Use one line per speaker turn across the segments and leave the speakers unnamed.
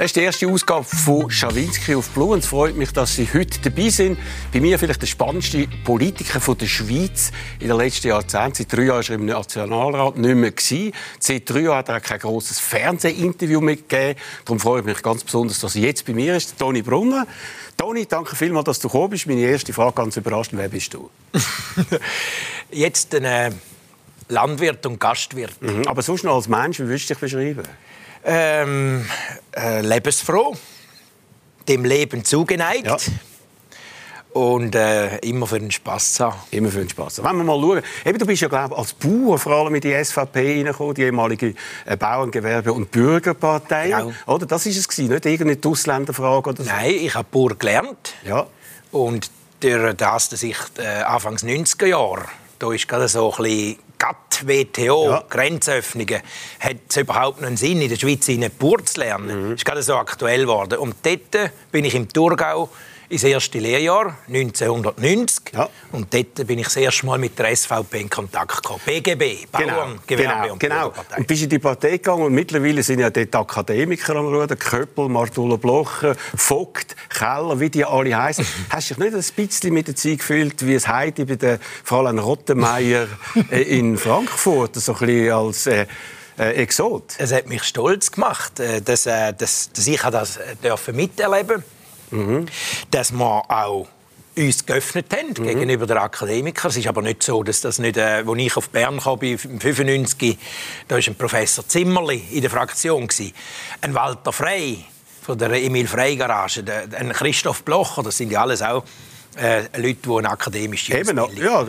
Das ist die erste Ausgabe von Schawinski auf Blue. Und es freut mich, dass Sie heute dabei sind. Bei mir vielleicht der spannendste Politiker der Schweiz in den letzten Jahrzehnten. Seit drei Jahren war er im Nationalrat nicht mehr. Gewesen. Seit drei Jahren hat er kein grosses Fernsehinterview mitgegeben. Darum freue ich mich ganz besonders, dass er jetzt bei mir ist. Toni Brunner. Toni, danke vielmals, dass du gekommen bist. Meine erste Frage ganz überraschend. Wer bist du?
jetzt ein äh, Landwirt und Gastwirt.
Mhm. Aber sonst noch als Mensch, wie würdest du dich beschreiben?
Ähm, äh, lebensfroh, dem Leben zugeneigt. Ja. Und äh, immer für den Spass zu haben.
Immer für den Spass. Wenn wir mal schauen, eben, du bist ja glaube als Bauer vor allem in die SVP reingekommen, die ehemalige äh, Bauerngewerbe- und Bürgerpartei. Genau. Oder? Das war es gewesen, nicht irgendeine Ausländerfrage oder so.
Nein, ich habe Bauer gelernt.
Ja.
Und durch das, dass ich äh, Anfangs 90er Jahre, da ist gerade so ein bisschen GATT, WTO, ja. Grenzöffnungen, hat es überhaupt einen Sinn, in der Schweiz eine Bauern zu lernen. Mhm. Das ist gerade so aktuell geworden. Und dort bin ich im Thurgau ins erste Lehrjahr 1990 ja. und dort bin ich das erste Mal mit der SVP in Kontakt gekommen. BGB, Bauern,
genau, Gewerbe genau, und genau. Und bist in die Partei gegangen und mittlerweile sind ja dort Akademiker am Ruder, Köppel, Martula Blocher, Vogt, Keller, wie die alle heißen. Hast du dich nicht ein bisschen mit der Zeit gefühlt, wie es heute bei der Fräulein Rottenmeier äh, in Frankfurt, so ein bisschen als äh, äh, Exot?
Es hat mich stolz gemacht, äh, dass, äh, dass, dass ich das dürfen miterleben durfte mhm. dass wir auch uns geöffnet haben mhm. gegenüber den Akademikern. Es ist aber nicht so, dass das nicht, äh, als ich auf Bern kam, bei 95, da war ein Professor Zimmerli in der Fraktion gewesen. ein Walter Frey von der Emil Frey Garage, ein Christoph Blocher, das sind ja alles auch äh, Leute, die eine akademische
Eben, ja,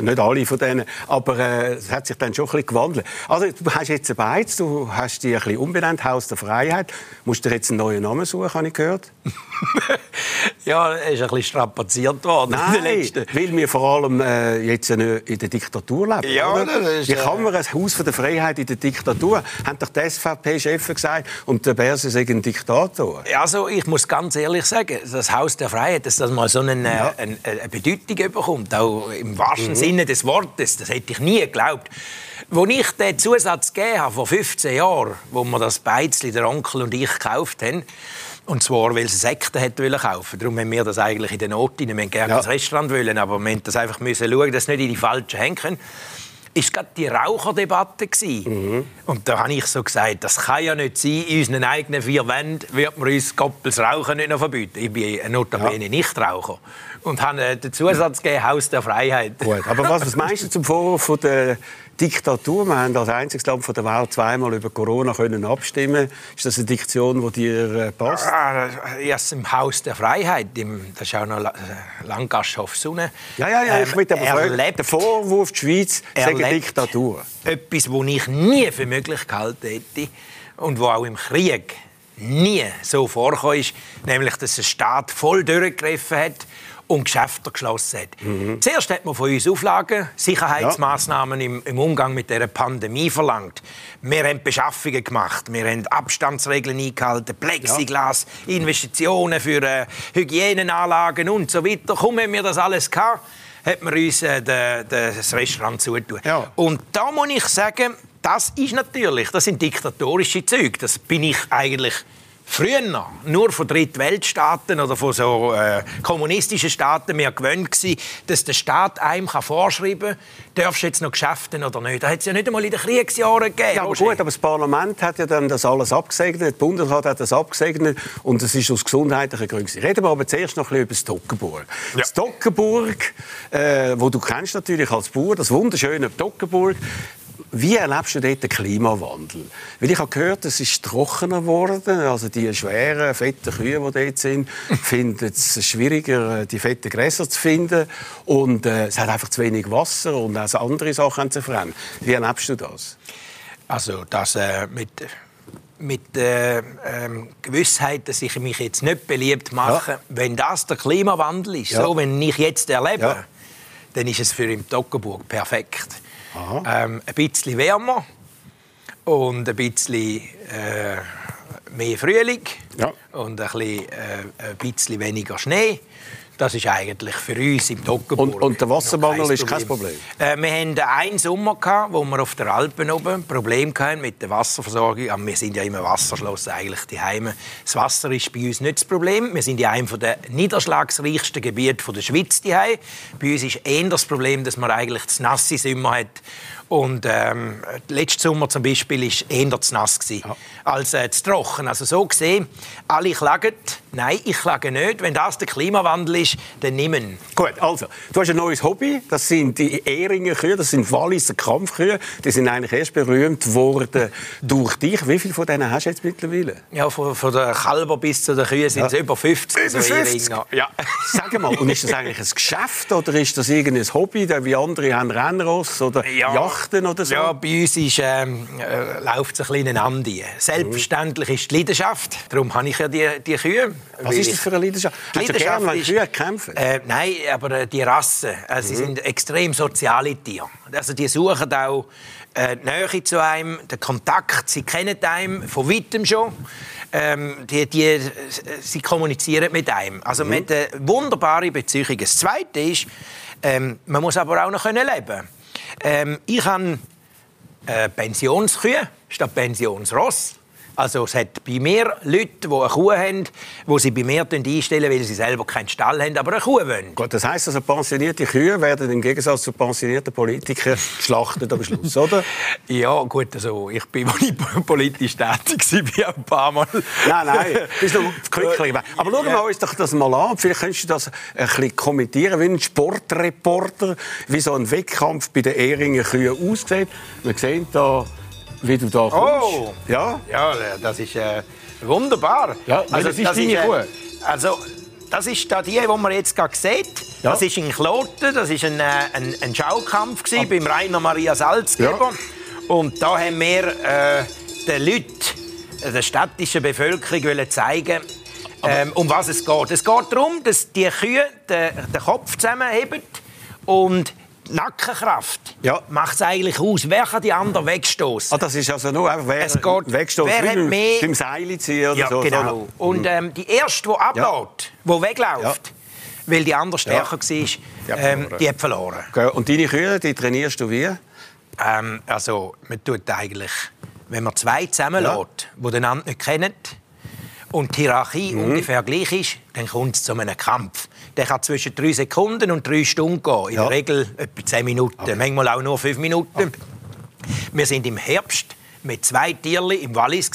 nicht alle von denen, aber äh, es hat sich dann schon ein bisschen gewandelt. Also du hast jetzt ein Beiz, du hast dich ein bisschen umbenannt, Haus der Freiheit. Musst du dir jetzt einen neuen Namen suchen, habe ich gehört?
ja, er ist ein bisschen strapaziert worden.
Nein, weil wir vor allem äh, jetzt in der Diktatur leben.
Ja, oder? das
ist, Wie kann man ein Haus der Freiheit in der Diktatur? Haben doch die SVP-Chefs gesagt und der Berse ist ein Diktator.
Also ich muss ganz ehrlich sagen, das Haus der Freiheit, dass das mal so einen, ja. eine, äh, eine, Bedeutung bekommt, auch im wahrsten mhm. Sinne des Wortes, das hätte ich nie geglaubt. Als ich den Zusatz gegeben habe, vor 15 Jahren, wo wir das Beizli, der Onkel und ich gekauft haben, und zwar, weil sie Sekten hätte kaufen Darum haben wir das eigentlich in der Not. Wir wollten gerne ja. ins Restaurant wollen, aber wir mussten das einfach müssen schauen, dass es nicht in die falschen Hände kommt ist gerade die Raucherdebatte mhm. Und da habe ich so gesagt, das kann ja nicht sein, in unseren eigenen vier Wänden wird man uns Koppels Rauchen nicht noch verbieten. Ich bin ein notabene ja. Nichtraucher und habe äh, den Zusatz gegeben, Haus der Freiheit.
Gut, aber was, was meinst du zum Vorwurf von der Diktatur? Wir haben als einziges Land der Welt zweimal über Corona können abstimmen. Ist das eine Diktion, die dir äh, passt?
Ah, erst im Haus der Freiheit, im, das ist auch noch äh, Langasthof Sonne.
Ja, ja, ja, ich ähm, möchte aber fragen, der Vorwurf, die Schweiz sei eine Diktatur.
Etwas, das ich nie für möglich gehalten hätte und wo auch im Krieg nie so vorgekommen ist, nämlich, dass ein Staat voll durchgegriffen hat und Geschäfte geschlossen hat. Mhm. Zuerst hat man von uns Auflagen, Sicherheitsmaßnahmen ja. im, im, Umgang mit der Pandemie verlangt. Wir haben Beschaffungen gemacht, wir haben Abstandsregeln eingehalten, Plexiglas, ja. Investitionen für äh, Hygienenanlagen und so weiter. Kaum haben wir das alles gehabt, hat man uns äh, de, de, das Restaurant zugetan. Ja. Und da muss ich sagen, das ist natürlich, das sind diktatorische Züge. Das bin ich eigentlich früher nur von Drittweltstaaten oder von so äh, kommunistischen Staaten mehr gewöhnt gewesen, dass der Staat einem kann vorschreiben kann, darfst du jetzt noch Geschäfte oder nicht. Das hat es ja nicht einmal in den Kriegsjahren gegeben.
Ja, aber gut, aber das Parlament hat ja dann das alles abgesegnet, der Bundesrat hat das abgesegnet und es ist aus gesundheitlichen Gründen. Reden wir aber zuerst noch ein bisschen über Stockenburg. Ja. Stockenburg, äh, wo du kennst natürlich als Bauer, das wunderschöne Stockenburg, wie erlebst du dort den Klimawandel? Weil ich habe gehört, es ist trockener geworden. Also die schweren, fetten Kühe, die dort sind, finden es schwieriger, die fetten Gräser zu finden. Und äh, es hat einfach zu wenig Wasser und auch andere Sachen zu verändern. Wie erlebst du das?
Also das äh, mit mit der ähm, Gewissheit, dass ich mich jetzt nicht beliebt mache, ja. wenn das der Klimawandel ist, ja. so wenn ich jetzt erlebe, ja. dann ist es für im Toggenburg perfekt. Ähm, ein bisschen wärmer und ein bisschen äh, mehr Frühling ja. und ein bisschen, äh, ein bisschen weniger Schnee. Das ist eigentlich für uns im Toggenburg.
Und, und der Wassermangel ist kein Problem?
Äh, wir hatten einen Sommer, gehabt, wo wir auf der Alpen oben ein Problem hatten mit der Wasserversorgung. Aber wir sind ja immer Wasserschloss eigentlich die Heime. Das Wasser ist bei uns nicht das Problem. Wir sind ja einem der niederschlagsreichsten Gebiete der Schweiz Bei uns ist eher das Problem, dass man eigentlich das nasse Sommer hat und ähm, letzten Sommer zum Beispiel war eher zu nass ja. als äh, zu trocken. Also so gesehen, alle klagen. Nein, ich klage nicht. Wenn das der Klimawandel ist, dann nehmen.
Gut, also, du hast ein neues Hobby. Das sind die Ehringer Kühe, das sind Walliser Kampfkühe. Die sind eigentlich erst berühmt worden durch dich. Wie viele von denen hast du jetzt mittlerweile?
Ja, von, von der Kälber bis zu den Kühen sind es ja. über 50.
Über 50? Ja. Sag mal, und ist das eigentlich ein Geschäft oder ist das irgendein Hobby, wie andere haben Rennross oder ja. Yacht? Yachten oder so?
Ja, bei uns ist, ähm, äh, läuft es ein bisschen an. Selbstverständlich ist die Leidenschaft. Darum habe ich ja die, die Kühe.
Was ist das für eine Leidenschaft? Die Hast Leidenschaft du gerne, Kühe kämpfen?
Äh, nein, aber äh, die Rassen. Äh, sie mhm. sind extrem soziale Tiere. Also die suchen auch äh, Nähe zu einem, den Kontakt. Sie kennen einen von weitem schon. Ähm, die, die, sie kommunizieren mit einem. Also mhm. mit eine wunderbare Beziehung. Das Zweite ist, ähm, man muss aber auch noch leben können. Ähm, ich habe äh, Pensionskühe statt Pensionsross. Also es hat bei mir Leute, die eine Kuh haben, die sie bei mir einstellen, weil sie selber keinen Stall haben, aber eine Kuh wollen.
Gut, das heisst also, pensionierte Kühe werden im Gegensatz zu pensionierten Politikern geschlachtet am Schluss, oder?
ja, gut, also ich bin, als ich politisch tätig war, ein paar Mal...
nein, nein, bist noch glücklich. Aber schau mal uns doch das mal an. Vielleicht könntest du das ein bisschen kommentieren, wie ein Sportreporter, wie so ein Wettkampf bei den Ehringer Kühen aussieht. Wir sehen da wie du da kommst.
Oh! Ja? Ja, das ist äh, wunderbar.
Ja, also, das ist das ist, Kuh?
also, das ist da die, die man jetzt gerade sieht. Ja. Das ist in Kloten, das war ein, äh, ein, ein Schaukampf gewesen, ah. beim Rainer Maria Salzgeber. Ja. Und da haben wir äh, den Leuten, der städtischen Bevölkerung zeigen, ähm, um was es geht. Es geht darum, dass die Kühe den, den Kopf zusammenheben und Nackenkraft ja. macht es eigentlich aus. Wer kann die anderen wegstoßen?
Ah, das ist also nur einfach, wer es geht, wegstoßen wer hat mehr... beim Seil ziehen oder
ja,
so.
Genau. Und mhm. ähm, die erste, die abläuft, ja. die wegläuft, ja. weil die andere stärker war, ähm, die hat verloren.
Okay. Und deine Kühe, die trainierst du wie?
Ähm, also, man tut eigentlich, wenn man zwei zusammenlässt, die den anderen nicht kennen, und die Hierarchie mhm. ungefähr gleich ist, dann kommt es zu einem Kampf. Der kann zwischen drei Sekunden und drei Stunden gehen. In ja. der Regel etwa zehn Minuten, okay. manchmal auch nur fünf Minuten. Okay. Wir sind im Herbst mit zwei Tieren im Wallis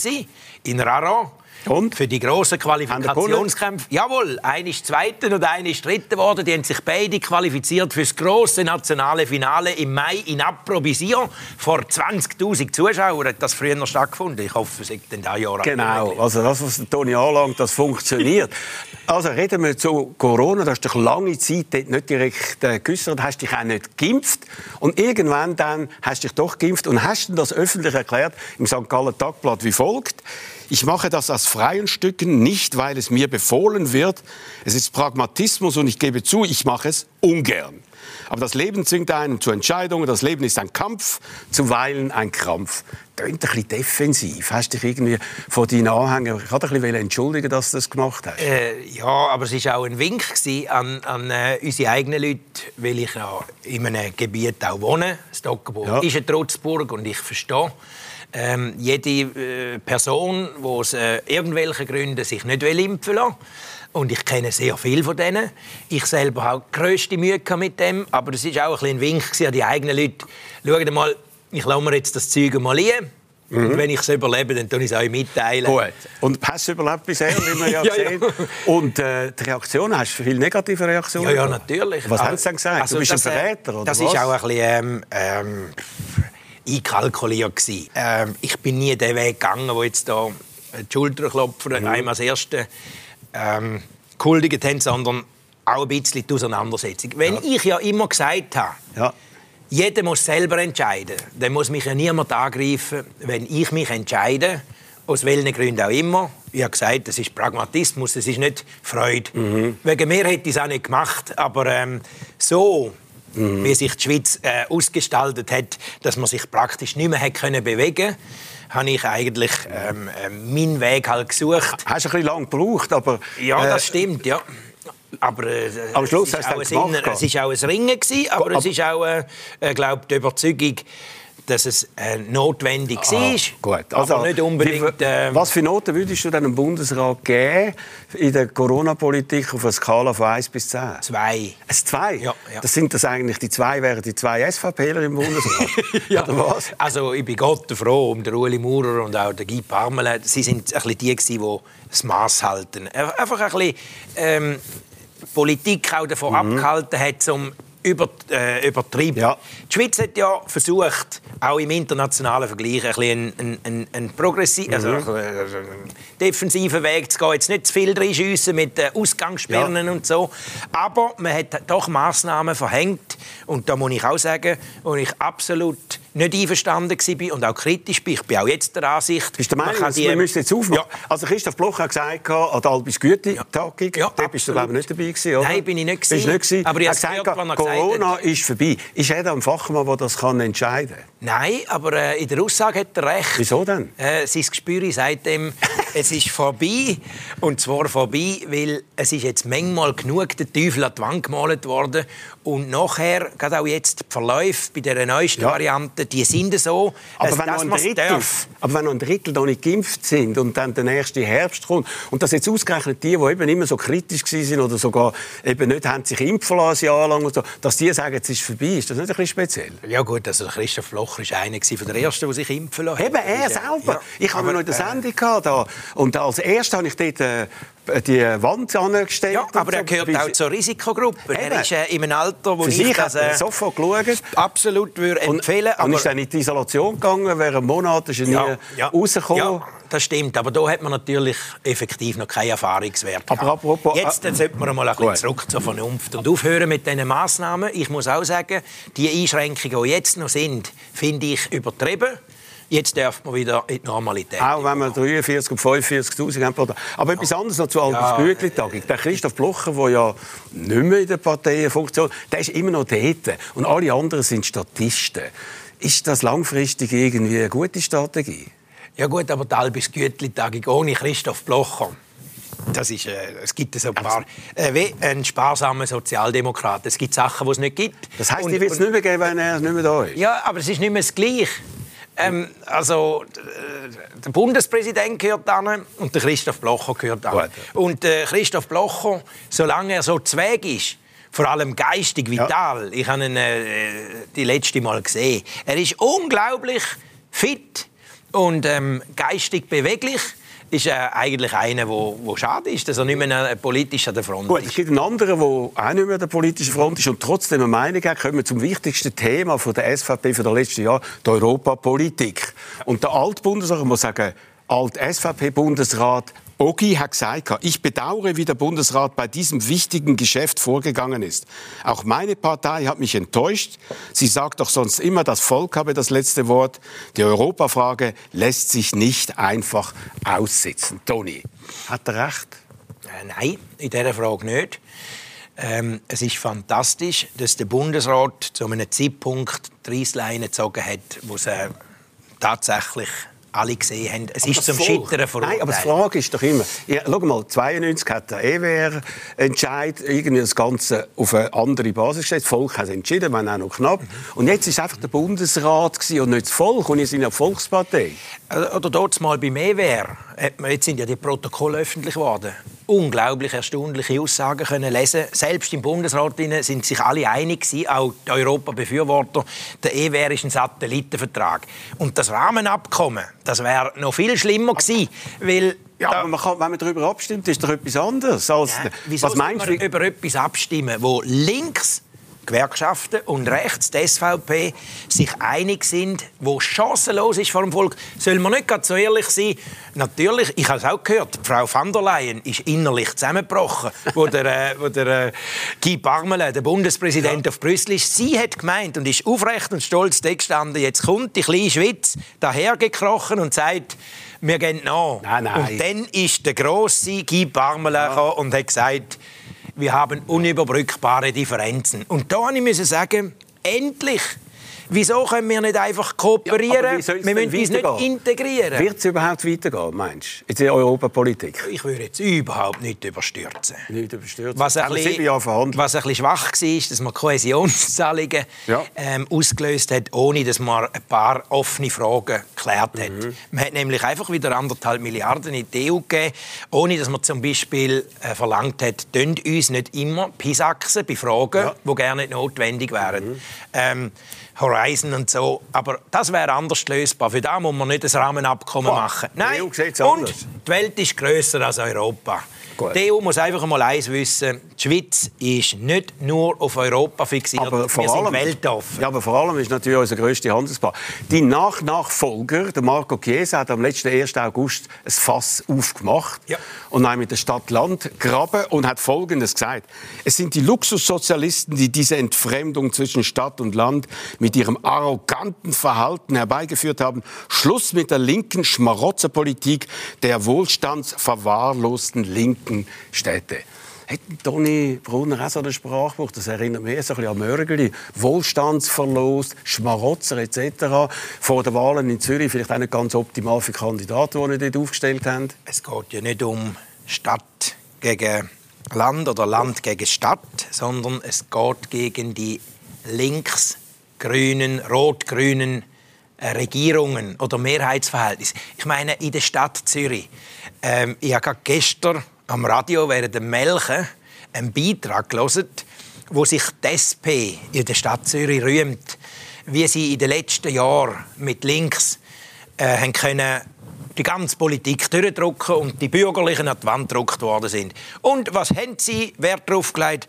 in Raro.
Und?
Für die grossen Qualifikationskämpfe. Jawohl, einer ist Zweiter und einer ist Dritter geworden. Die haben sich beide qualifiziert für das grosse nationale Finale im Mai in Approbisier. Vor 20.000 Zuschauern hat das früher noch stattgefunden. Ich hoffe, es ist in diesem Jahr
Genau, also das, was Toni anlangt, das funktioniert. also reden wir zu Corona. Du hast dich lange Zeit nicht direkt äh, geäußert, hast dich auch nicht geimpft. Und irgendwann dann hast du dich doch geimpft und hast das öffentlich erklärt im St. Gallen Tagblatt wie folgt. Ich mache das aus freien Stücken, nicht weil es mir befohlen wird. Es ist Pragmatismus und ich gebe zu, ich mache es ungern. Aber das Leben zwingt einen zu Entscheidungen. Das Leben ist ein Kampf, zuweilen ein Krampf. Tönt ein bisschen defensiv. Hast du dich irgendwie von deinen Anhängern ich ein bisschen entschuldigen, dass du das gemacht hast?
Äh, ja, aber es war auch ein Wink an, an äh, unsere eigenen Leute, weil ich ja in einem Gebiet auch wohne. Stockenburg ja. ist eine Trotzburg und ich verstehe, ähm, jede äh, Person, die aus äh, irgendwelchen Gründen sich nicht impfen will, und ich kenne sehr viele von denen. Ich selber habe die grösste Mühe mit dem. Aber es war auch ein, Wink an die eigenen Leute. Schaut mal, ich lasse mir jetzt das Zeug mal ein. Mhm. Und wenn ich es überlebe, dann tue ich es euch mitteilen.
Gut. Und hast du überlebt bisher, wie wir ja, ja sehen. Ja. Und äh, die Reaktionen, hast du viele negative Reaktionen?
Ja, ja natürlich.
Was haben sie denn gesagt? Also, du bist das, ein äh, Verräter, oder
Das
was?
ist auch ein bisschen... Ähm, ähm, einkalkuliert. Ähm, ich bin nie den Weg gegangen, wo jetzt da die Schulterklopfer mhm. einem als Erste ähm, gehuldigt haben, sondern auch ein bisschen die Auseinandersetzung. Wenn ja. ich ja immer gesagt habe, ja. jeder muss selber entscheiden, dann muss mich ja niemand angreifen, wenn ich mich entscheide, aus welchen Gründen auch immer. Ich habe gesagt, das ist Pragmatismus, das ist nicht Freude. Mhm. Wegen mir hätte ich es auch nicht gemacht, aber ähm, so mhm. wie sich die Schweiz äh, ausgestaltet hat, dass man sich praktisch nicht mehr hat können bewegen habe ich eigentlich ähm, äh, meinen Weg halt gesucht.
Hast du ein bisschen lang gebraucht, aber...
Ja, das äh, stimmt, ja. Aber äh,
am Schluss hast
es war auch ein Ringen, gewesen, aber, aber es ist auch, äh, äh glaube die Überzeugung, dass es äh, notwendig ah, war.
Gut. Also,
aber nicht unbedingt,
wie, äh, was für Noten würdest du dem Bundesrat geben in der Corona-Politik auf einer Skala von 1 bis 10?
Zwei.
Ein 2?
Ja, ja.
Das sind das eigentlich die zwei, wären die zwei SVPler im Bundesrat?
ja. Oder was? Also ich bin Gott froh um den Ueli Maurer und auch den Guy Parmelin. Sie sind ein bisschen die, die das Maß halten. Einfach ein bisschen ähm, Politik auch davon mhm. abgehalten hat, um über, äh, übertrieben. Ja. Die Schweiz hat ja versucht, auch im internationalen Vergleich ein bisschen einen, einen, einen progressiven, also mhm. einen defensiven Weg zu gehen. Jetzt nicht zu viel reinschiessen mit Ausgangssperren ja. und so. Aber man hat doch Massnahmen verhängt. Und da muss ich auch sagen, wo ich absolut nicht einverstanden war und auch kritisch bin. Ich bin auch jetzt der Ansicht...
Bist der Meinung, die... wir müssen jetzt aufmachen? Ja. Also Christoph Bloch hat gesagt, an der Albis Güte-Tagung, ja. da bist du glaube nicht dabei gewesen, oder?
Nein, bin ich nicht.
Bist nicht gewesen.
Aber ich
habe gesagt, gehört, Corona ist vorbei. Ist er ein Fachmann, der das kann entscheiden kann?
Nein, aber äh, in der Aussage hat er recht.
Wieso denn?
Äh, sein Gespür sagt ihm, es ist vorbei. Und zwar vorbei, weil es ist jetzt manchmal genug der Teufel an die Wand gemalt worden. Und nachher, gerade auch jetzt, die Verläufe bei der neuesten ja. Variante, die sind so,
aber wenn, noch ein Drittel, aber wenn noch ein Drittel noch nicht geimpft sind und dann der nächste Herbst kommt, und das jetzt ausgerechnet die, die eben immer so kritisch waren oder sogar eben nicht haben sich impfen lassen, jahrelang und so, dass die sagen, es ist vorbei, ist das nicht ein bisschen speziell?
Ja gut, also Christoph Locher war einer von der Ersten, der sich impfen lassen
Eben, er selber. Ja, ich habe noch in der Sendung gehabt, da, und als Erster habe ich dort äh, die Wand angestellt.
Ja, aber er gehört auch zur Risikogruppe. Er ist äh, in einem Alter, wo
Für
ich
das äh, sofort geschaut.
absolut würde empfehlen
Und, und ist dann in die Isolation gegangen, während einem Monat ist er ja, nie ja. rausgekommen. Ja,
das stimmt, aber da hat man natürlich effektiv noch keine Erfahrungswerte.
Aber apropos,
Jetzt äh, sollten wir mal ein bisschen zurück zur Vernunft und aufhören mit diesen Massnahmen. Ich muss auch sagen, die Einschränkungen, die jetzt noch sind, finde ich übertrieben. Jetzt darf man wieder in die Normalität.
Auch wenn wir 43 und 45'000 haben. Aber etwas anderes noch zu Albus ja, Gütli-Tagung. Der Christoph Blocher, der ja nicht mehr in der Partei funktioniert, der ist immer noch dort. Und alle anderen sind Statisten. Ist das langfristig irgendwie eine gute Strategie?
Ja gut, aber die Albus Gütli-Tagung ohne Christoph Blocher das ist, äh, es gibt so ein paar, äh, wie ein sparsamer Sozialdemokrat. Es gibt Sachen, die es nicht gibt.
Das heißt, die wird es nicht mehr geben, wenn er nicht mehr da ist?
Ja, aber es ist nicht mehr das Gleiche. Ähm, also, der Bundespräsident gehört an und der Christoph Blocher gehört an. Und äh, Christoph Blocher, solange er so zweig ist, vor allem geistig vital, ja. ich habe ihn äh, die letzte Mal gesehen, er ist unglaublich fit und ähm, geistig beweglich ist äh, eigentlich einer, wo, wo schade ist, dass er nicht mehr politisch an der Front
Gut,
ist.
Es gibt einen anderen, der auch nicht mehr an der politischen Front ist und trotzdem eine Meinung hat. Kommen wir zum wichtigsten Thema von der SVP für das letzte Jahr, der Europapolitik. Und der Altbundesrat, muss sagen, Alt-SVP-Bundesrat Ogi hat gesagt, ich bedauere, wie der Bundesrat bei diesem wichtigen Geschäft vorgegangen ist. Auch meine Partei hat mich enttäuscht. Sie sagt doch sonst immer, das Volk habe das letzte Wort. Die Europafrage lässt sich nicht einfach aussitzen. Toni, hat er recht?
Äh, nein, in dieser Frage nicht. Ähm, es ist fantastisch, dass der Bundesrat zu einem Zeitpunkt die Reissleine gezogen hat, wo es äh, tatsächlich alle gesehen haben. Es aber ist zum Scheitern
verurteilt. Nein, aber die Frage ist doch immer, ja, schau mal, 92 hat der EWR-Entscheid irgendwie das Ganze auf eine andere Basis gestellt. Das Volk hat entschieden, wenn auch noch knapp. Mhm. Und jetzt ist einfach der Bundesrat und nicht das Volk. Und ihr seid ja Volkspartei.
Äh, oder dort mal beim EWR. Jetzt sind ja die Protokolle öffentlich geworden. Unglaublich erstaunliche Aussagen können lesen. Selbst im Bundesrat sind sich alle einig gewesen, auch die Europa-Befürworter. Der EWR ist ein Satellitenvertrag. Und das Rahmenabkommen, das wäre noch viel schlimmer gewesen, weil
ja, aber man kann, wenn man darüber abstimmt, ist doch etwas anderes. Als, ja,
was meinst du? über etwas abstimmen, wo links Gewerkschaften und rechts, die SVP, sich einig sind, wo chancenlos ist vor dem Volk. Soll man nicht ganz so ehrlich sein? Natürlich, ich habe es auch gehört, Frau van der Leyen ist innerlich zusammengebrochen, wo der, äh, wo der äh, Guy Parmelin, der Bundespräsident ja. auf Brüssel ist. Sie hat gemeint und ist aufrecht und stolz gestanden, jetzt kommt die kleine Schweiz dahergekrochen und sagt, wir gehen nach. Nein, nein. Und dann ist der grosse Guy Parmelin ja. und hat gesagt, wir haben unüberbrückbare Differenzen. Und da musste ich sagen, endlich Wieso können wir nicht einfach kooperieren? Ja, wir müssen uns nicht integrieren.
Wird es überhaupt weitergehen, meinst du, in der Europapolitik?
Ich würde jetzt überhaupt nicht überstürzen.
Nicht überstürzen?
Was ein, bisschen, was ein bisschen schwach war, dass man Kohäsionszahlungen ja. ähm, ausgelöst hat, ohne dass man ein paar offene Fragen geklärt hat. Mhm. Man hat nämlich einfach wieder anderthalb Milliarden in die EU gegeben, ohne dass man zum Beispiel äh, verlangt hat, uns nicht immer pisaxen bei Fragen, ja. die gerne nicht notwendig wären. Mhm. Ähm, Horizon und so. Aber das wäre anders lösbar. Für da muss man nicht ein Rahmenabkommen Boah, machen. Nein, und die Welt ist grösser als Europa. Gut. Die EU muss einfach mal eins wissen, die Schweiz ist nicht nur auf Europa fixiert, aber vor wir allem, weltoffen.
Ja, aber vor allem ist natürlich unser grösster Handelspartner. Die Nach-Nachfolger, der Marco Chiesa, hat am letzten 1. August ein Fass aufgemacht ja. und dann mit der Stadt Land graben und hat Folgendes gesagt. Es sind die Luxussozialisten, die diese Entfremdung zwischen Stadt und Land mit ihrem arroganten Verhalten herbeigeführt haben. Schluss mit der linken Schmarotzerpolitik der wohlstandsverwahrlosten Linken Städte. Hat Toni Brunner auch so ein Sprachbuch? Das erinnert mich so ein bisschen an Mörgeli. Wohlstandsverlust, Schmarotzer etc. Vor den Wahlen in Zürich vielleicht auch nicht ganz optimal für Kandidaten, die dort aufgestellt haben.
Es geht ja nicht um Stadt gegen Land oder Land gegen Stadt, sondern es geht gegen die links-grünen, rot-grünen äh, Regierungen oder Mehrheitsverhältnisse. Ich meine, in der Stadt Zürich. Ähm, ich habe gestern am Radio während dem Melken einen Beitrag gelesen, wo sich die SP in der Stadt Zürich rühmt, wie sie in den letzten Jahren mit links äh, haben können die ganze Politik durchdrücken und die Bürgerlichen an die Wand gedruckt worden sind. Und was haben sie Wert darauf gelegt?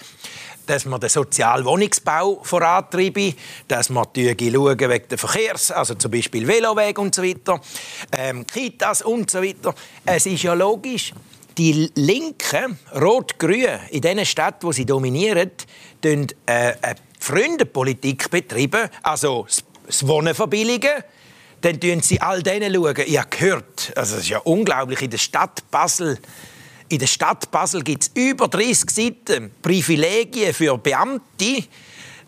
Dass man den Sozialwohnungsbau vorantreiben, dass man schauen wegen des Verkehrs, also zum Beispiel Veloweg und so weiter, ähm, Kitas und so weiter. Es ist ja logisch, die Linken, Rot-Grün, in den Städten, wo sie dominieren, äh, eine Freundepolitik betreiben, also das Wohnen verbilligen. Dann schauen sie all denen schauen. Ich habe gehört, also das ist ja unglaublich, in der Stadt Basel in der Stadt Basel gibt es über 30 Seiten. Privilegien für Beamte,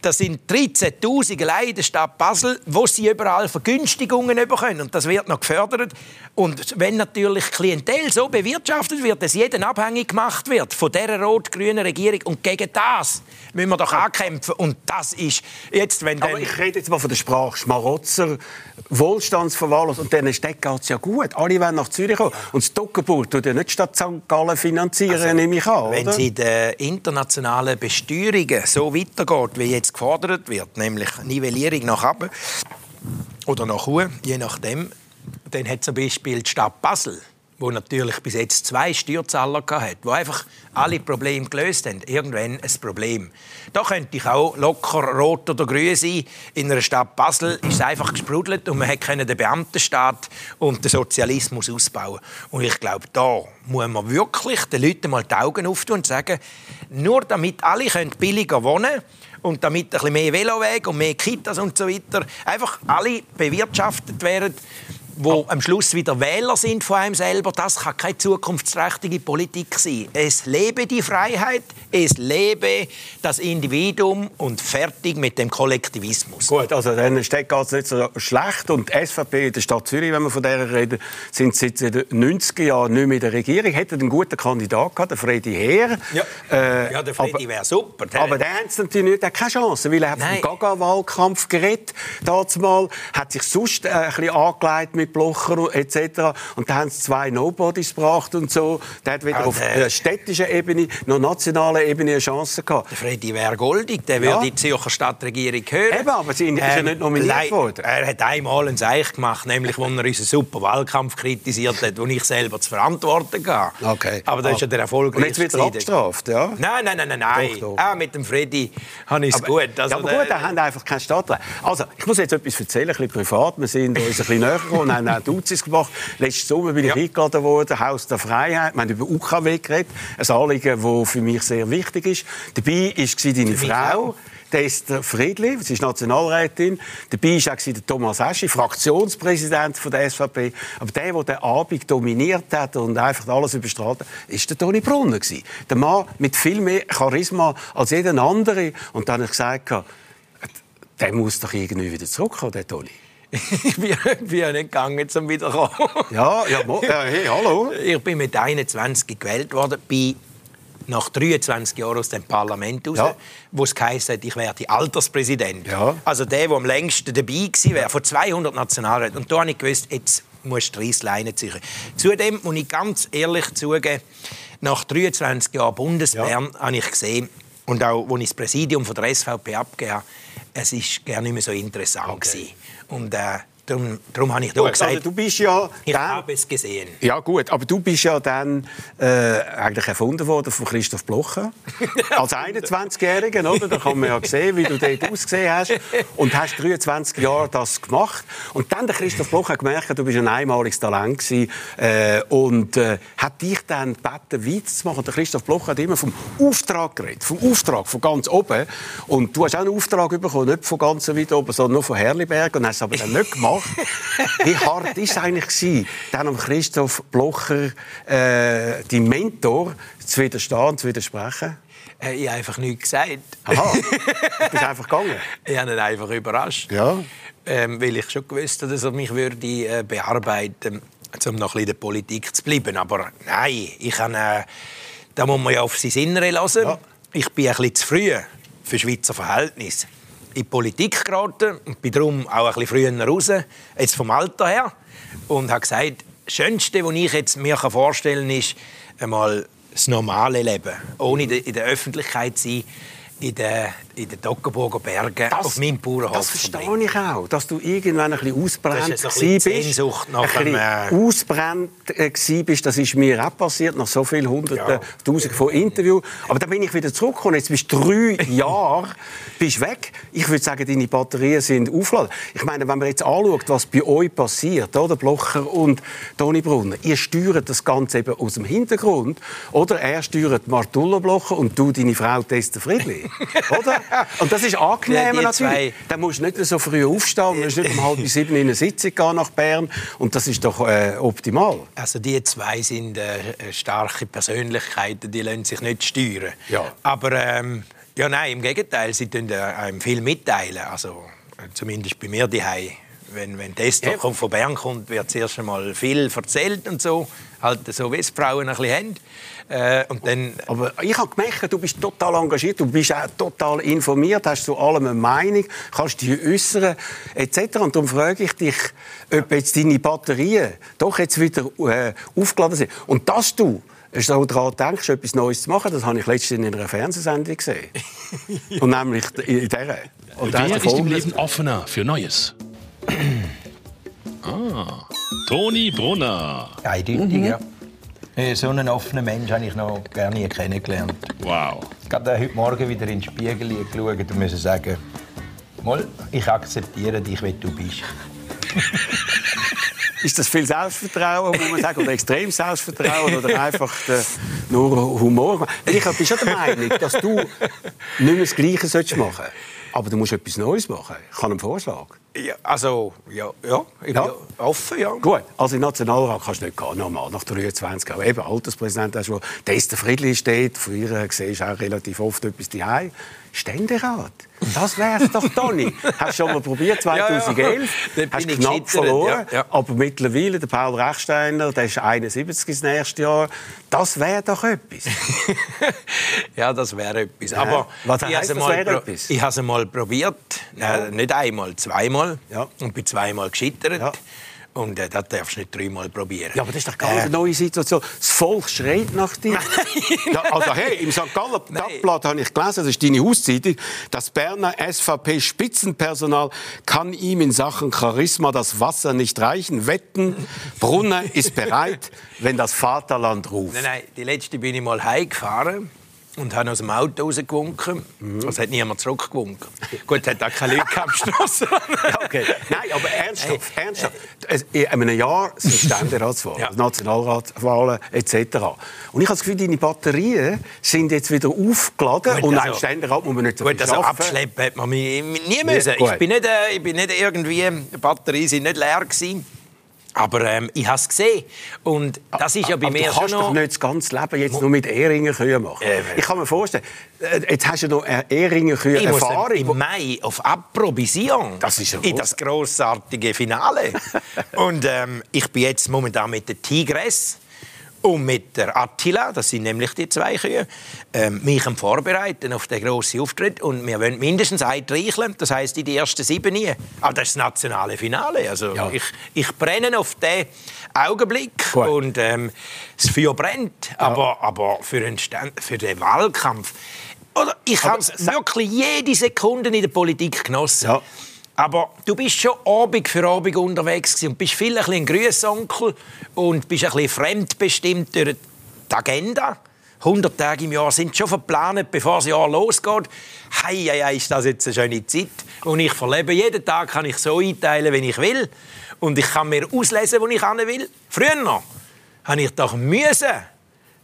das sind 13.000 allein in der Stadt Basel, wo sie überall Vergünstigungen bekommen. Und das wird noch gefördert. Und wenn natürlich Klientel so bewirtschaftet wird, dass jeden abhängig gemacht wird von dieser rot-grünen Regierung und gegen das müssen wir doch ankämpfen. Und das ist jetzt, wenn
Aber ich rede jetzt mal von der Sprache Schmarotzer, Wohlstandsverwahrlos und denen Städten geht es ja gut. Alle wollen nach Zürich kommen. Und das Toggenburg tut ja nicht Stadt St. Gallen finanzieren, also, nehme ich an.
Wenn es in den internationalen Besteuerungen so weitergeht, wie jetzt gefordert wird, nämlich Nivellierung nach oben oder nach oben, je nachdem, dann hat zum Beispiel die Stadt Basel wo natürlich bis jetzt zwei Steuerzahler hatte, die einfach alle Probleme gelöst haben. Irgendwann ein Problem. Da könnte ich auch locker rot oder grün sein. In einer Stadt Basel ist es einfach gesprudelt und man konnte den Beamtenstaat und den Sozialismus ausbauen. Und ich glaube, da muss man wirklich den Leuten mal die Augen auftun und sagen, nur damit alle billiger wohnen können, und damit ein bisschen mehr Veloweg und mehr Kitas und so weiter einfach alle bewirtschaftet werden, wo am Schluss wieder Wähler sind von einem selber, das kann keine zukunftsträchtige Politik sein. Es lebe die Freiheit, es lebe das Individuum und fertig mit dem Kollektivismus.
Gut, also dann geht es nicht so schlecht und die SVP in der Stadt Zürich, wenn wir von der reden, sind seit den 90er Jahren nicht mehr in der Regierung. Hätte einen guten Kandidat gehabt, den Freddy Heer.
Ja, äh, ja der Freddy wäre super.
Der aber der hat natürlich nicht, der keine Chance, weil er hat vom Gaga-Wahlkampf geredet. Dazumal hat sich sonst äh, ein bisschen angelegt mit Blocher etc. Und da haben sie zwei Nobodies gebracht und so. Der hat weder also, auf der städtischen Ebene noch nationaler Ebene eine Chance gehabt.
Der Freddy wäre goldig, der würde die Zürcher Stadtregierung hören.
Eben, aber sie ähm, ist ja ähm, nicht nominiert worden.
Er hat einmal ein Seich gemacht, nämlich als er unseren super Wahlkampf kritisiert hat, den ich selber zu verantworten hatte.
Okay.
Aber das ist ja der Erfolg.
Und jetzt wird er abgestraft, ja?
Nein, nein, nein, nein. nein. Doch, doch. Ah, mit dem Freddy habe ich es gut.
Also, ja, aber gut, er hat einfach keinen Stadtrat. Also, ich muss jetzt etwas erzählen, ein bisschen privat. Wir sind uns ein bisschen näher gekommen haben auch Duzis gemacht. Letzten Sommer bin ich ja. eingeladen worden, Haus der Freiheit. Wir haben über UKW geredet. Ein Anliegen, das für mich sehr wichtig ist. Dabei war deine Frau. Esther Friedli, sie ist Nationalrätin. Dabei war auch der Thomas Eschi, Fraktionspräsident der SVP. Aber der, der den Abend dominiert hat und einfach alles überstrahlt hat, war der Toni Brunner. Der Mann mit viel mehr Charisma als jeder andere. Und dann habe ich gesagt, Der muss doch irgendwie wieder zurückkommen, der Toni.
Ich bin, ja nicht gegangen, um wiederzukommen.
Ja, ja, ja, hey, hallo.
Ich bin mit 21 gewählt worden, bin nach 23 Jahren aus dem Parlament raus,
Ja.
wo es geheißen hat, ich werde Alterspräsident.
Ja.
Also der, der am längsten dabei gewesen wäre, von 200 Nationalräten. Und da habe ich gewusst, jetzt musst du die Reissleine ziehen. Zudem muss ich ganz ehrlich zugeben, nach 23 Jahren Bundesbären habe ich gesehen, und auch, als ich das Präsidium von der SVP abgegeben habe, es ist gar nicht mehr so interessant gewesen. Und äh, darum, darum habe ich da
Gut,
gesagt,
also du bist ja
ich
dann-
habe es gesehen.
Ja gut, aber du bist ja dann äh, eigentlich erfunden worden von Christoph Blocher als 21-Jähriger, oder? Da kann man ja sehen, wie du dort ausgesehen hast und hast 23 Jahre das gemacht und dann der Christoph Blocher gemerkt, du bist ein einmaliges Talent gewesen, äh, und äh, hat dich dann gebeten, weiterzumachen. Der Christoph Blocher hat immer vom Auftrag geredet, vom Auftrag von ganz oben und du hast auch einen Auftrag bekommen, nicht von ganz weit oben, sondern nur von Herliberg und hast es aber dann nicht gemacht. Wie hart war es eigentlich gewesen, dann Christoph Blocher, äh, dein Mentor, zu widerstehen, zu widersprechen?
Äh, Ich habe einfach nichts gesagt.
Aha, du bist einfach gegangen.
Ich habe ihn einfach überrascht.
Ja.
Ähm, weil ich schon gewusst habe, dass er mich würde, äh, bearbeiten würde, um noch ein bisschen in der Politik zu bleiben. Aber nein, ich habe, äh, da muss man ja auf sein Innere lassen.
Ja.
Ich bin ein bisschen zu früh für Schweizer Verhältnisse in die Politik geraten und bin darum auch ein bisschen früher raus, jetzt vom Alter her. Und habe gesagt, das Schönste, was ich jetzt mir vorstellen kann, ist einmal das normale Leben. Ohne in der- der Öffentlichkeit zu sein, in den, in den Toggenburger Bergen, auf meinem Bauernhof
Das verstehe
verbringen.
ich auch, dass du irgendwann ein bisschen ausbrennt
Das so ein bisschen nach
ein
äh,
ausbrennt äh, bist. Das ist mir auch passiert, nach so vielen Hunderten,
Ja.
Tausenden von Interviews. Aber dann bin ich wieder zurückgekommen. Jetzt bist du drei Jahre bist weg. Ich würde sagen, deine Batterien sind aufgeladen. Ich meine, wenn man jetzt anschaut, was bei euch passiert, oder? Blocher und Toni Brunner, ihr steuert das Ganze eben aus dem Hintergrund. Oder er steuert Martullo Blocher und du deine Frau Tester Friedli. oder? Und das ist angenehm
Ja, die
natürlich. Dann musst du nicht so früh aufstehen, musst nicht um halb sieben in eine Sitzung gehen nach Bern. Und das ist doch äh, optimal.
Also die zwei sind äh, starke Persönlichkeiten, die lassen sich nicht steuern.
Ja.
Aber ähm, ja, nein, im Gegenteil, sie tun äh, einem viel mitteilen. Also äh, zumindest bei mir daheim. Wenn, wenn die Esther
Ja.
kommt, von Bern kommt, wird zuerst einmal viel erzählt und so. Halt so, wie es die Frauen ein bisschen haben. Äh, und dann
Aber ich habe gemerkt, du bist total engagiert, du bist auch total informiert, hast zu allem eine Meinung, kannst dich äußern etc. Und darum frage ich dich, ob jetzt deine Batterien doch jetzt wieder äh, aufgeladen sind. Und dass du so daran denkst, etwas Neues zu machen, das habe ich letztens in einer Fernsehsendung gesehen. Und nämlich in dieser. Und
Wer ist im Leben offener für Neues? Ah, Toni Brunner.
eindeutig, ja. Äh, So einen offenen Mensch habe ich noch gar nie kennengelernt.
Wow.
gerade heute Morgen wieder in den Spiegel geschaut und müssen sagen, Mal, ich akzeptiere dich, wie du bist.
Ist das viel Selbstvertrauen, muss man sagen, oder extrem Selbstvertrauen, oder einfach nur Humor? Ich bin schon der Meinung, dass du nicht mehr das Gleiche solltest machen aber du musst etwas Neues machen. Ich habe einen Vorschlag.
Ja, also, ja, ja ich bin
Ja.
ja. offen, ja.
Gut, also den Nationalrat kannst du nicht gehen, normal, nach 23 Jahren. Eben, Alterspräsident der ist der Friedli steht, früher siehst du auch relativ oft etwas daheim. Ständerat, das wär's doch, Toni. Hast du schon mal probiert, 2011,
Dort
hast
bin ich
knapp verloren,
ja, ja.
aber mittlerweile, der Paul Rechsteiner, der ist 71 das nächste Jahr, das wäre doch etwas.
ja, das wäre etwas. Aber
Was
ich habe
das
mal,
wäre
pro-
etwas?
ich habe es mal probiert. Nein, nicht einmal, zweimal.
Ja.
Und bin zweimal gescheitert. Und äh, das darfst du nicht dreimal probieren.
Ja, aber das ist doch ganz eine neue Situation. Das Volk schreit nach dir. Ja, also, hey, im St. Galler Tagblatt habe ich gelesen, das ist deine Hauszeitung, das Berner SVP-Spitzenpersonal kann ihm in Sachen Charisma das Wasser nicht reichen. Wetten, Brunner ist bereit, wenn das Vaterland ruft.
Nein, nein, die letzte bin ich mal heimgefahren und habe aus dem Auto rausgewunken.
Mhm.
Es hat niemand zurückgewunken. Gut, hat auch keine Leute am Strassen.
Ja, okay. Nein, aber ernsthaft, ernsthaft. Es- In einem Jahr sind Ständeratswahlen,
Ja.
Nationalratswahlen etc. Und ich habe das Gefühl, deine Batterien sind jetzt wieder aufgeladen.
Gut,
und
also-
ein Ständerat muss man nicht so
Gut,
viel
also
arbeiten.
abschleppen hat man mich nie müssen.
gut.
ich bin nicht, äh, ich bin nicht irgendwie, die Batterien sind nicht leer gewesen. Aber ähm, ich habe es gesehen. Und das ist ja bei
Aber
mir
du kannst
schon noch...
doch nicht das ganze Leben jetzt nur mit Ehringen Kühe machen.
Äh,
ich kann mir vorstellen, äh, jetzt hast du noch eine Ehringen Kühe
Ich
Erfahrung.
im Mai auf Approbation
Das ist
in das grossartige Finale. und ähm, ich bin jetzt momentan mit der Tigress und mit der Attila, das sind nämlich die zwei Kühe, ähm, mich am Vorbereiten auf den grossen Auftritt. Und wir wollen mindestens ein reicheln, das heisst in die ersten sieben nie. Aber das ist das nationale Finale. Also
Ja.
ich, ich brenne auf den Augenblick
Gut.
und ähm, das Feuer brennt. Aber, aber für, den Stand, für den Wahlkampf... Oder ich habe wirklich jede Sekunde in der Politik genossen.
Ja.
Aber du bist schon Abend für Abend unterwegs und bist viel ein ein Grüßonkel und bist ein bisschen fremdbestimmt durch die Agenda. 100 Tage im Jahr sind schon verplant, bevor das Jahr losgeht. Hei, hei, hei, ist das jetzt eine schöne Zeit, die ich verlebe. Jeden Tag kann ich so einteilen, wie ich will. Und ich kann mir auslesen, wo ich hin will. Früher habe ich doch müssen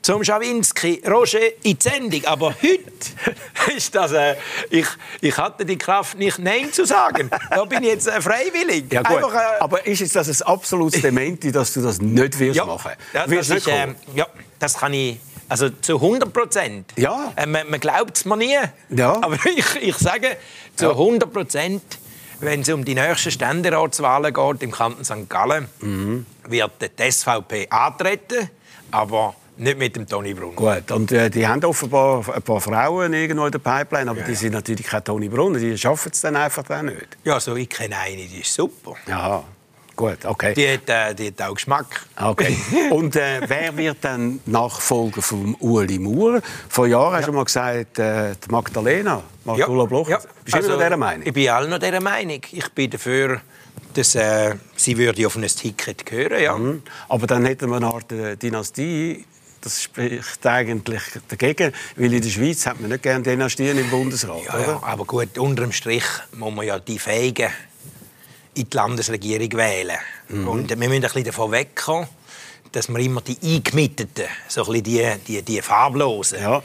zum Schawinski, Roger in die Sendung. Aber heute ist das, äh, ich, ich hatte die Kraft nicht Nein zu sagen. Da bin ich jetzt äh, freiwillig.
Ja, gut.
Einfach, äh,
Aber ist jetzt das ein absolutes Dementi, dass du das nicht wirst
ja,
machen?
ja,
wirst
das
nicht
ist, ähm, ja, das kann ich. Also zu 100 Prozent.
Ja.
Äh, man man glaubt es mir nie.
Ja.
Aber ich, ich sage, zu
Ja.
100 Prozent, wenn es um die nächsten Ständeratswahlen geht im Kanton St. Gallen,
Mhm.
wird die SVP antreten, aber nicht mit dem Toni Brunner.
Gut, und äh, die haben offenbar ein paar Frauen irgendwo in der Pipeline, aber die sind natürlich kein Toni Brunner, die schaffen es dann einfach dann nicht.
Ja, also ich kenne eine, die ist super.
Ja, gut, okay.
Die hat, äh, die hat auch Geschmack.
Okay. Und äh, wer wird dann Nachfolger von Ueli Maurer? Vor Jahren hast du mal gesagt, äh, die Magdalena, Magdula Bloch. Bist du immer noch dieser Meinung?
Also, Ich bin auch noch dieser Meinung. Ich bin dafür, dass äh, sie würde auf ein Ticket gehören. Ja.
Mhm. Aber dann hätten wir eine Art äh, Dynastie. Das spricht eigentlich dagegen, weil in der Schweiz hat man nicht gerne Dynastien im Bundesrat,
Ja,
oder?
ja, aber gut, unterm Strich muss man ja die Fähigen in die Landesregierung wählen.
Mhm.
Und wir müssen ein bisschen davon wegkommen, dass wir immer die Eingemitteten, so ein die, die, die Farblosen,
Ja.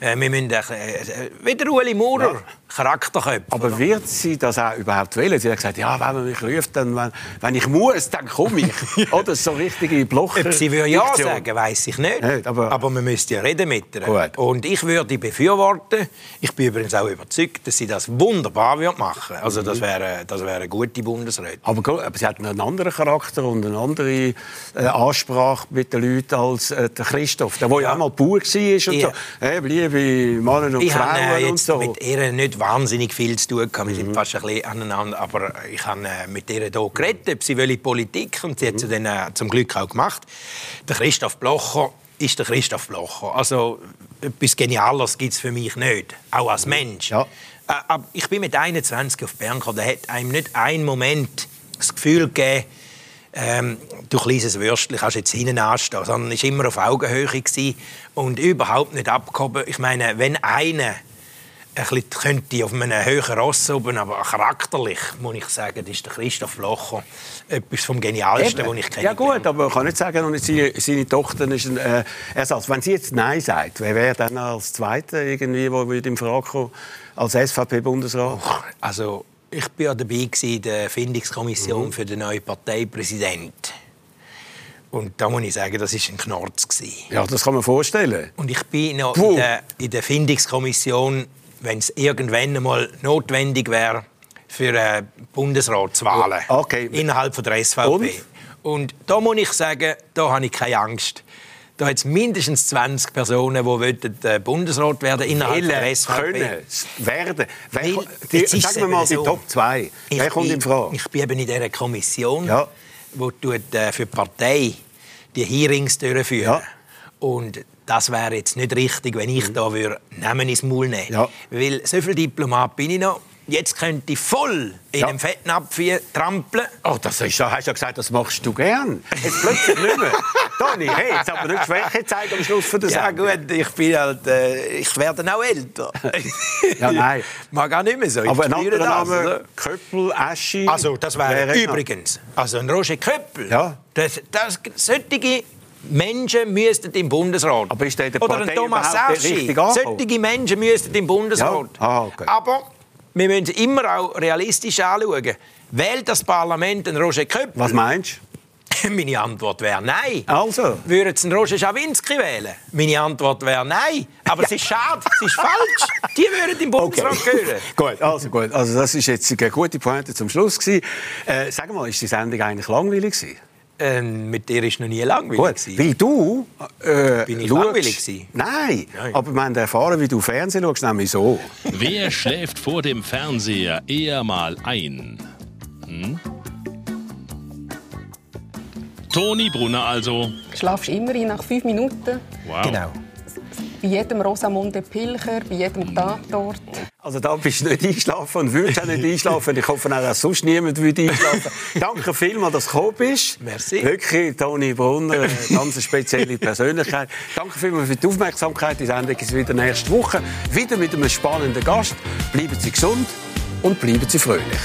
äh, wir müssen, ein äh, wie der Ueli Maurer,
Ja.
Charakterköpfe.
Aber wird sie das auch überhaupt wählen? Sie hat gesagt, ja, wenn man mich ruft, dann, wenn, wenn ich muss, dann komme ich. Oder so richtige Blocher.
Ob sie würde ja
Diktion.
sagen, weiß ich nicht.
Nicht, aber-
aber, man müsste ja reden mit ihr.
Gut.
Und ich würde befürworten. Ich bin übrigens auch überzeugt, dass sie das wunderbar wird machen. Also
Mhm.
das wäre, das wäre eine gute Bundesrätin.
Aber, aber sie hat einen anderen Charakter und eine andere äh, Ansprache mit den Leuten als äh, der Christoph, der, der ja. Auch mal Bauer war und
Ja.
so. Hey, liebe Männer und
Ich habe
Frauen
äh,
und so.
mit ihr nicht wahnsinnig viel zu tun gehabt. Wir
Mhm.
sind fast ein bisschen aneinander. Aber ich habe äh, mit ihr hier geredet, ob sie will Politik und sie hat
Mhm.
dann äh, zum Glück auch gemacht. Der Christoph Blocher ist der Christoph Blocher. Also etwas Genialeres gibt es für mich nicht, auch als Mensch.
Ja.
Äh, aber ich bin mit 21 auf Bern gekommen. Da hat einem nicht einen Moment das Gefühl gegeben, ähm, du kleines Würstchen kannst jetzt hinten anstehen, sondern ist immer auf Augenhöhe gewesen und überhaupt nicht abgehoben. Ich meine, wenn einer ein bisschen könnte auf einem höheren Ross oben, aber charakterlich, muss ich sagen, das ist der Christoph Locher etwas vom Genialsten, was ich kenne.
Ja gut, aber man kann nicht sagen, seine, seine Tochter ist ein äh, Ersatz. Wenn sie jetzt Nein sagt, wer wäre dann als Zweiter irgendwie, wo würde in Frage kommen, als SVP-Bundesrat?
Also, ich war dabei in der Findungskommission für den neuen Parteipräsidenten. Und da muss ich sagen, das war ein Knorz.
Ja, das kann man vorstellen.
Und ich bin noch in der, in der Findungskommission, wenn es irgendwann einmal notwendig wäre, für äh, Bundesratswahlen
Okay.
innerhalb von der SVP. Und? da muss ich sagen, da habe ich keine Angst. Da hat es mindestens 20 Personen, die wollen, äh, Bundesrat werden innerhalb
Wählen
der SVP.
können, werden. Wer,
Weil,
die, sagen wir mal
eben
die
so.
Top 2. Wer
Ich
kommt
bin-
in Frage?
Ich bin eben in dieser Kommission,
Ja.
die tut, äh, für die Partei die Hearings durchführen.
Ja.
Und das wäre jetzt nicht richtig, wenn ich da würde Namen ins Maul nehmen
Ja.
Weil so viel Diplomat bin ich noch. Jetzt könnte ich voll in
Ja.
einem Fettnapf trampeln.
Oh, das ist, hast du ja gesagt, das machst du gern. Jetzt plötzlich nicht mehr. Toni, hey, jetzt aber nicht Schwäche zeigen am Schluss von der
Ja
Sendung.
gut, ich bin halt, äh, ich werde auch älter.
Ja, nein.
Mag auch nicht mehr so.
Aber ein anderer
das,
Name? Köppel, Eschi...
Also, das wäre übrigens, also ein Roger Köppel.
Ja.
Das, das, solche Menschen müssten im Bundesrat.
Aber ist der
Oder ein Thomas
angekommen?
Solche Menschen müssten im Bundesrat.
Ja. Ah, okay.
Aber wir müssen immer auch realistisch anschauen. Wählt das Parlament einen Roger Köppel,
Was meinst
Meine Antwort wäre nein.
Also?
Würden Sie einen Roger Schawinski wählen? Meine Antwort wäre nein. Aber es ist schade, es ist falsch. Die würden im Bundesrat
Okay.
gehören.
gut, also gut. Also das ist jetzt eine gute Pointe zum Schluss gewesen. Äh, sag mal, ist die Sendung eigentlich langweilig gewesen?
Ähm, mit dir ist noch nie langweilig.
Gut,
gewesen.
weil du äh,
Bin ich
schaust-
langweilig gewesen?
Nein,
Nein.
aber wir haben erfahren, wie du Fernsehen schaust, nämlich so.
Wer schläft vor dem Fernseher eher mal ein? Hm? Toni Brunner also.
Schlafst immer nach fünf Minuten.
Wow.
Genau.
Bei jedem Rosamunde Pilcher, bei jedem Tatort.
Also da bist du nicht eingeschlafen und würdest auch nicht einschlafen. Ich hoffe auch, dass sonst niemand würde einschlafen Danke vielmals, dass du gekommen bist.
Merci.
Wirklich, Toni Brunner, eine ganz spezielle Persönlichkeit. Danke vielmals für die Aufmerksamkeit. Die Sendung ist wieder nächste Woche. Wieder mit einem spannenden Gast. Bleiben Sie gesund und bleiben Sie fröhlich.